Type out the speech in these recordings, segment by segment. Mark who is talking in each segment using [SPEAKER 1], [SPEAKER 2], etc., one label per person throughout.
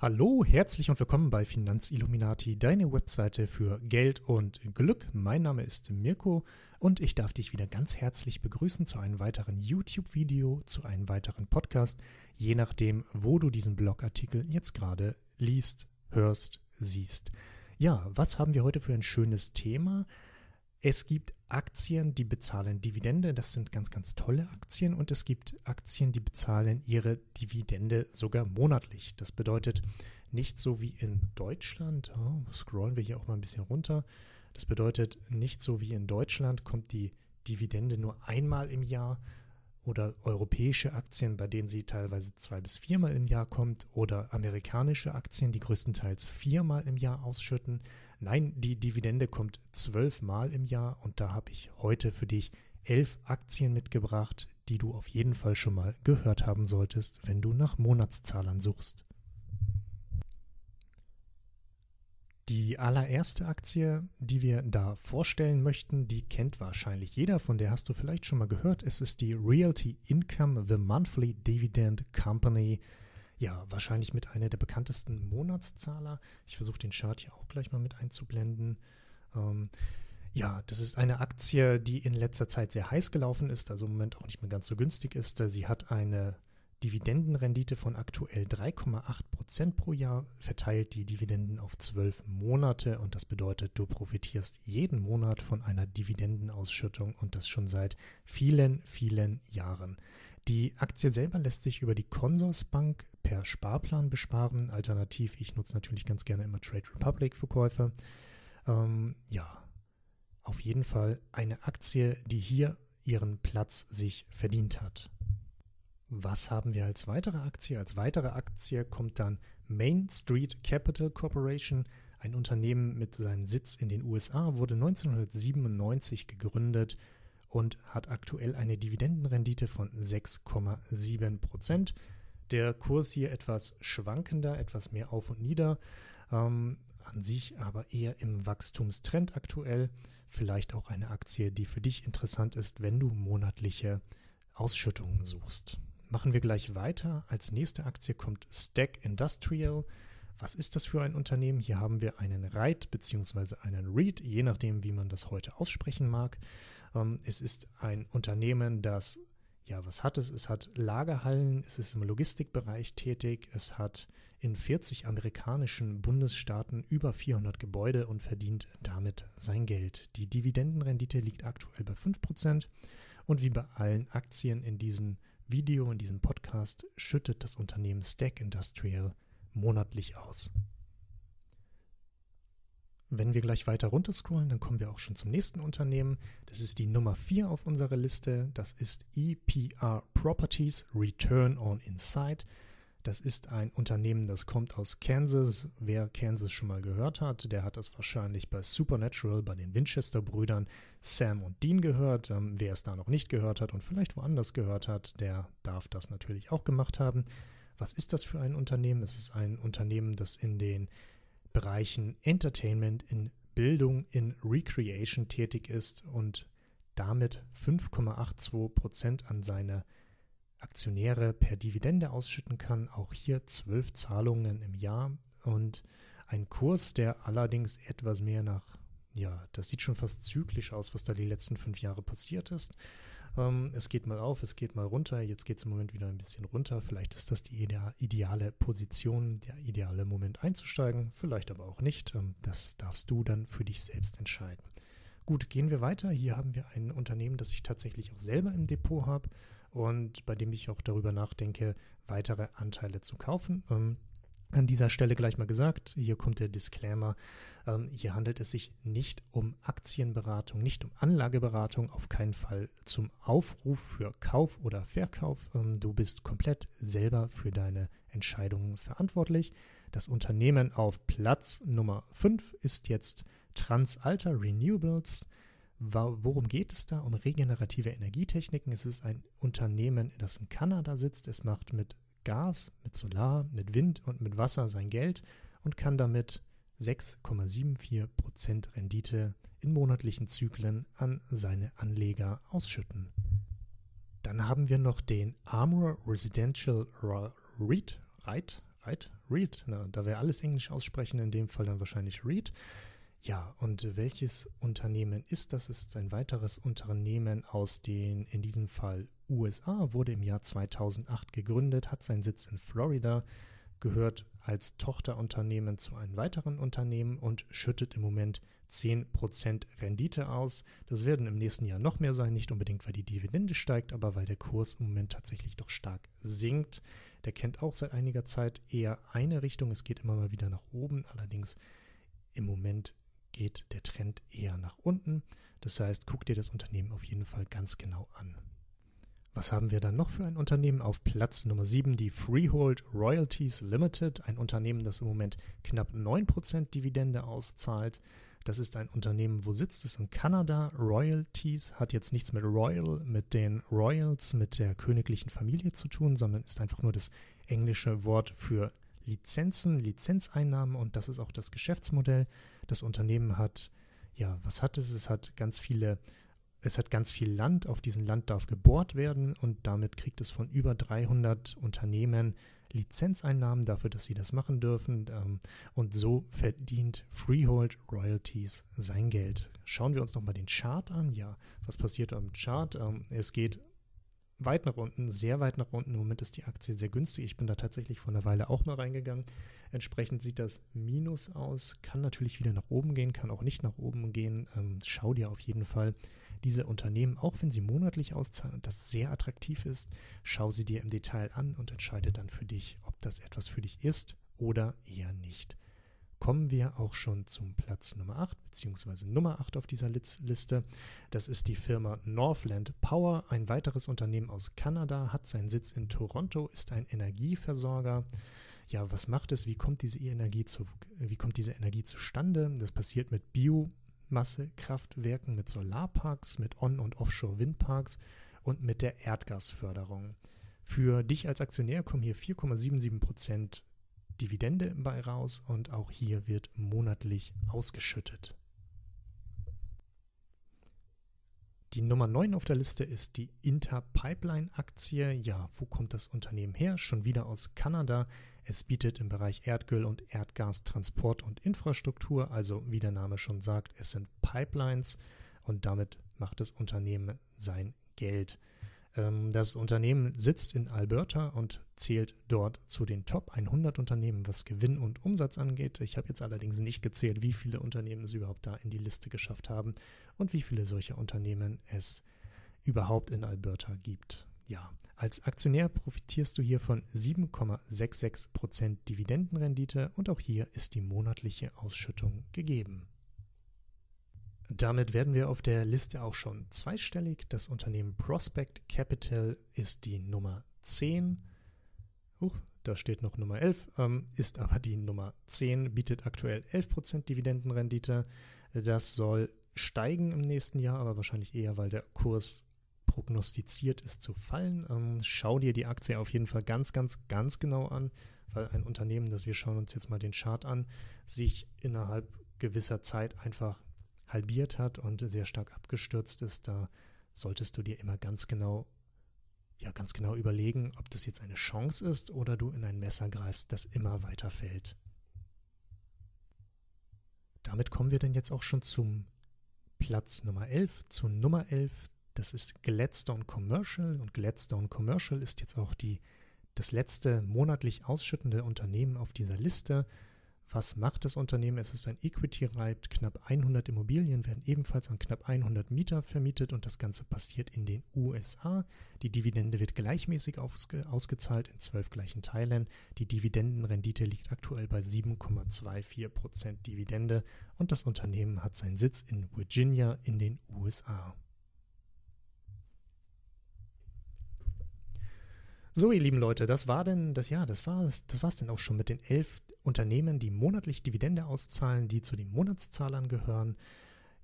[SPEAKER 1] Hallo, herzlich und willkommen bei Finanzilluminati, deine Webseite für Geld und Glück. Mein Name ist Mirko und ich darf dich wieder ganz herzlich begrüßen zu einem weiteren YouTube-Video, zu einem weiteren Podcast, je nachdem, wo du diesen Blogartikel jetzt gerade liest, hörst, siehst. Ja, was haben wir heute für ein schönes Thema? Es gibt Aktien, die bezahlen Dividende, das sind ganz, ganz tolle Aktien und es gibt Aktien, die bezahlen ihre Dividende sogar monatlich. Das bedeutet nicht so wie in Deutschland, oh, scrollen wir hier auch mal ein bisschen runter, das bedeutet nicht so wie in Deutschland kommt die Dividende nur einmal im Jahr, oder europäische Aktien, bei denen sie teilweise zwei bis viermal im Jahr kommt, oder amerikanische Aktien, die größtenteils viermal im Jahr ausschütten. Nein, die Dividende kommt zwölfmal im Jahr und da habe ich heute für dich elf Aktien mitgebracht, die du auf jeden Fall schon mal gehört haben solltest, wenn du nach Monatszahlern suchst. Die allererste Aktie, die wir da vorstellen möchten, die kennt wahrscheinlich jeder, von der hast du vielleicht schon mal gehört. Es ist die Realty Income, The Monthly Dividend Company. Ja, wahrscheinlich mit einer der bekanntesten Monatszahler. Ich versuche den Chart hier auch gleich mal mit einzublenden. Ähm, ja, das ist eine Aktie, die in letzter Zeit sehr heiß gelaufen ist, also im Moment auch nicht mehr ganz so günstig ist. Sie hat eine Dividendenrendite von aktuell 3,8 Prozent pro Jahr, verteilt die Dividenden auf zwölf Monate und das bedeutet, du profitierst jeden Monat von einer Dividendenausschüttung und das schon seit vielen, vielen Jahren. Die Aktie selber lässt sich über die Consorsbank per Sparplan besparen. Alternativ, ich nutze natürlich ganz gerne immer Trade Republic für Käufe. Ähm, ja, auf jeden Fall eine Aktie, die hier ihren Platz sich verdient hat. Was haben wir als weitere Aktie? Als weitere Aktie kommt dann Main Street Capital Corporation, ein Unternehmen mit seinem Sitz in den USA, wurde 1997 gegründet und hat aktuell eine Dividendenrendite von 6,7 Prozent. Der Kurs hier etwas schwankender, etwas mehr auf und nieder, ähm, an sich aber eher im Wachstumstrend aktuell. Vielleicht auch eine Aktie, die für dich interessant ist, wenn du monatliche Ausschüttungen suchst. Machen wir gleich weiter. Als nächste Aktie kommt Stack Industrial. Was ist das für ein Unternehmen? Hier haben wir einen REIT bzw. einen REIT, je nachdem, wie man das heute aussprechen mag. Ähm, es ist ein Unternehmen, das, ja, was hat es? Es hat Lagerhallen, es ist im Logistikbereich tätig, es hat in 40 amerikanischen Bundesstaaten über 400 Gebäude und verdient damit sein Geld. Die Dividendenrendite liegt aktuell bei 5% und wie bei allen Aktien in diesen Video in diesem Podcast schüttet das Unternehmen Stack Industrial monatlich aus. Wenn wir gleich weiter runterscrollen, dann kommen wir auch schon zum nächsten Unternehmen. Das ist die Nummer 4 auf unserer Liste. Das ist EPR Properties Return on Insight. Das ist ein Unternehmen, das kommt aus Kansas. Wer Kansas schon mal gehört hat, der hat das wahrscheinlich bei Supernatural, bei den Winchester-Brüdern Sam und Dean gehört. Ähm, wer es da noch nicht gehört hat und vielleicht woanders gehört hat, der darf das natürlich auch gemacht haben. Was ist das für ein Unternehmen? Es ist ein Unternehmen, das in den Bereichen Entertainment, in Bildung, in Recreation tätig ist und damit 5,82 Prozent an seine Aktionäre per Dividende ausschütten kann. Auch hier zwölf Zahlungen im Jahr und ein Kurs, der allerdings etwas mehr nach, ja, das sieht schon fast zyklisch aus, was da die letzten fünf Jahre passiert ist. Ähm, es geht mal auf, es geht mal runter. Jetzt geht es im Moment wieder ein bisschen runter. Vielleicht ist das die ideale Position, der ideale Moment einzusteigen. Vielleicht aber auch nicht. Ähm, das darfst du dann für dich selbst entscheiden. Gut, gehen wir weiter. Hier haben wir ein Unternehmen, das ich tatsächlich auch selber im Depot habe und bei dem ich auch darüber nachdenke, weitere Anteile zu kaufen. Ähm, an dieser Stelle gleich mal gesagt, hier kommt der Disclaimer, ähm, hier handelt es sich nicht um Aktienberatung, nicht um Anlageberatung, auf keinen Fall zum Aufruf für Kauf oder Verkauf. Ähm, du bist komplett selber für deine Entscheidungen verantwortlich. Das Unternehmen auf Platz Nummer 5 ist jetzt Transalta Renewables. Worum geht es da? Um regenerative Energietechniken. Es ist ein Unternehmen, das in Kanada sitzt. Es macht mit Gas, mit Solar, mit Wind und mit Wasser sein Geld und kann damit 6,74% Rendite in monatlichen Zyklen an seine Anleger ausschütten. Dann haben wir noch den Armor Residential REIT, REIT, REIT, Reed. Na, da wir alles Englisch aussprechen, in dem Fall dann wahrscheinlich Reed. Ja, und welches Unternehmen ist das? Ist ein weiteres Unternehmen aus den, in diesem Fall USA, wurde im Jahr 2008 gegründet, hat seinen Sitz in Florida, gehört als Tochterunternehmen zu einem weiteren Unternehmen und schüttet im Moment 10% Rendite aus. Das werden im nächsten Jahr noch mehr sein, nicht unbedingt, weil die Dividende steigt, aber weil der Kurs im Moment tatsächlich doch stark sinkt. Der kennt auch seit einiger Zeit eher eine Richtung. Es geht immer mal wieder nach oben, allerdings im Moment geht der Trend eher nach unten. Das heißt, guck dir das Unternehmen auf jeden Fall ganz genau an. Was haben wir dann noch für ein Unternehmen? Auf Platz Nummer 7 die Freehold Royalties Limited, ein Unternehmen, das im Moment knapp 9% Dividende auszahlt. Das ist ein Unternehmen, wo sitzt es in Kanada. Royalties hat jetzt nichts mit Royal, mit den Royals, mit der königlichen Familie zu tun, sondern ist einfach nur das englische Wort für Lizenzen, Lizenzeinnahmen und das ist auch das Geschäftsmodell. Das Unternehmen hat, ja, was hat es? Es hat ganz viele, es hat ganz viel Land. Auf diesem Land darf gebohrt werden und damit kriegt es von über 300 Unternehmen Lizenzeinnahmen dafür, dass sie das machen dürfen. Ähm, und so verdient Freehold Royalties sein Geld. Schauen wir uns nochmal den Chart an. Ja, was passiert am Chart? Ähm, es geht weit nach unten, sehr weit nach unten. Im Moment ist die Aktie sehr günstig. Ich bin da tatsächlich vor einer Weile auch mal reingegangen. Entsprechend sieht das Minus aus, kann natürlich wieder nach oben gehen, kann auch nicht nach oben gehen. Ähm, schau dir auf jeden Fall diese Unternehmen, auch wenn sie monatlich auszahlen und das sehr attraktiv ist, schau sie dir im Detail an und entscheide dann für dich, ob das etwas für dich ist oder eher nicht kommen wir auch schon zum Platz Nummer 8, beziehungsweise Nummer 8 auf dieser Liste. Das ist die Firma Northland Power, ein weiteres Unternehmen aus Kanada, hat seinen Sitz in Toronto, ist ein Energieversorger. Ja, was macht es? Wie kommt diese Energie, zu, wie kommt diese Energie zustande? Das passiert mit Biomassekraftwerken, mit Solarparks, mit On- und Offshore-Windparks und mit der Erdgasförderung. Für dich als Aktionär kommen hier 4,77 Prozent Dividende bei raus und auch hier wird monatlich ausgeschüttet. Die Nummer 9 auf der Liste ist die Interpipeline-Aktie. Ja, wo kommt das Unternehmen her? Schon wieder aus Kanada. Es bietet im Bereich Erdöl und Erdgas Transport und Infrastruktur, also wie der Name schon sagt, es sind Pipelines und damit macht das Unternehmen sein Geld. Ähm, das Unternehmen sitzt in Alberta und zählt dort zu den Top 100 Unternehmen, was Gewinn und Umsatz angeht. Ich habe jetzt allerdings nicht gezählt, wie viele Unternehmen es überhaupt da in die Liste geschafft haben und wie viele solcher Unternehmen es überhaupt in Alberta gibt. Ja, als Aktionär profitierst du hier von 7,66% Dividendenrendite und auch hier ist die monatliche Ausschüttung gegeben. Damit werden wir auf der Liste auch schon zweistellig. Das Unternehmen Prospect Capital ist die Nummer 10. Huch, da steht noch Nummer 11, ähm, ist aber die Nummer 10, bietet aktuell 11% Dividendenrendite. Das soll steigen im nächsten Jahr, aber wahrscheinlich eher, weil der Kurs prognostiziert ist zu fallen. Ähm, schau dir die Aktie auf jeden Fall ganz, ganz, ganz genau an, weil ein Unternehmen, das wir schauen uns jetzt mal den Chart an, sich innerhalb gewisser Zeit einfach halbiert hat und sehr stark abgestürzt ist, da solltest du dir immer ganz genau, ja, ganz genau überlegen, ob das jetzt eine Chance ist oder du in ein Messer greifst, das immer weiter fällt. Damit kommen wir dann jetzt auch schon zum Platz Nummer 11, zu Nummer 11. Das ist Gladstone Commercial und Gladstone Commercial ist jetzt auch die, das letzte monatlich ausschüttende Unternehmen auf dieser Liste. Was macht das Unternehmen? Es ist ein Equity-Reit. Knapp 100 Immobilien werden ebenfalls an knapp 100 Mieter vermietet und das Ganze passiert in den USA. Die Dividende wird gleichmäßig ausge ausgezahlt in zwölf gleichen Teilen. Die Dividendenrendite liegt aktuell bei 7,24% Dividende und das Unternehmen hat seinen Sitz in Virginia in den USA. So, ihr lieben Leute, das war denn das ja, das war das war's denn auch schon mit den elf Unternehmen, die monatlich Dividende auszahlen, die zu den Monatszahlern gehören.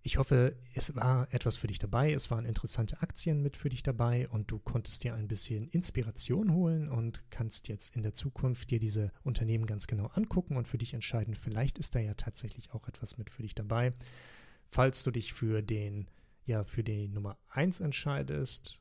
[SPEAKER 1] Ich hoffe, es war etwas für dich dabei, es waren interessante Aktien mit für dich dabei und du konntest dir ein bisschen Inspiration holen und kannst jetzt in der Zukunft dir diese Unternehmen ganz genau angucken und für dich entscheiden, vielleicht ist da ja tatsächlich auch etwas mit für dich dabei. Falls du dich für den ja für die Nummer 1 entscheidest,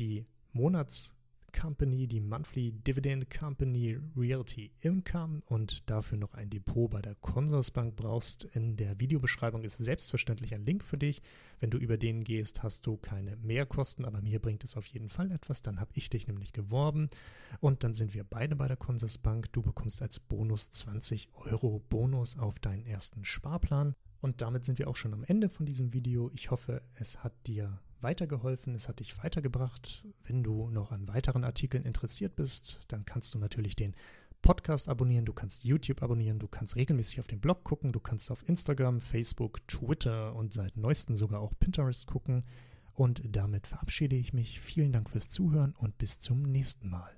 [SPEAKER 1] die Monats Company, die Monthly Dividend Company Realty Income und dafür noch ein Depot bei der Consorsbank brauchst, in der Videobeschreibung ist selbstverständlich ein Link für dich. Wenn du über den gehst, hast du keine Mehrkosten, aber mir bringt es auf jeden Fall etwas. Dann habe ich dich nämlich geworben und dann sind wir beide bei der Consorsbank. Du bekommst als Bonus 20 Euro Bonus auf deinen ersten Sparplan. Und damit sind wir auch schon am Ende von diesem Video. Ich hoffe, es hat dir weitergeholfen, es hat dich weitergebracht. Wenn du noch an weiteren Artikeln interessiert bist, dann kannst du natürlich den Podcast abonnieren, du kannst YouTube abonnieren, du kannst regelmäßig auf den Blog gucken, du kannst auf Instagram, Facebook, Twitter und seit neuestem sogar auch Pinterest gucken. Und damit verabschiede ich mich. Vielen Dank fürs Zuhören und bis zum nächsten Mal.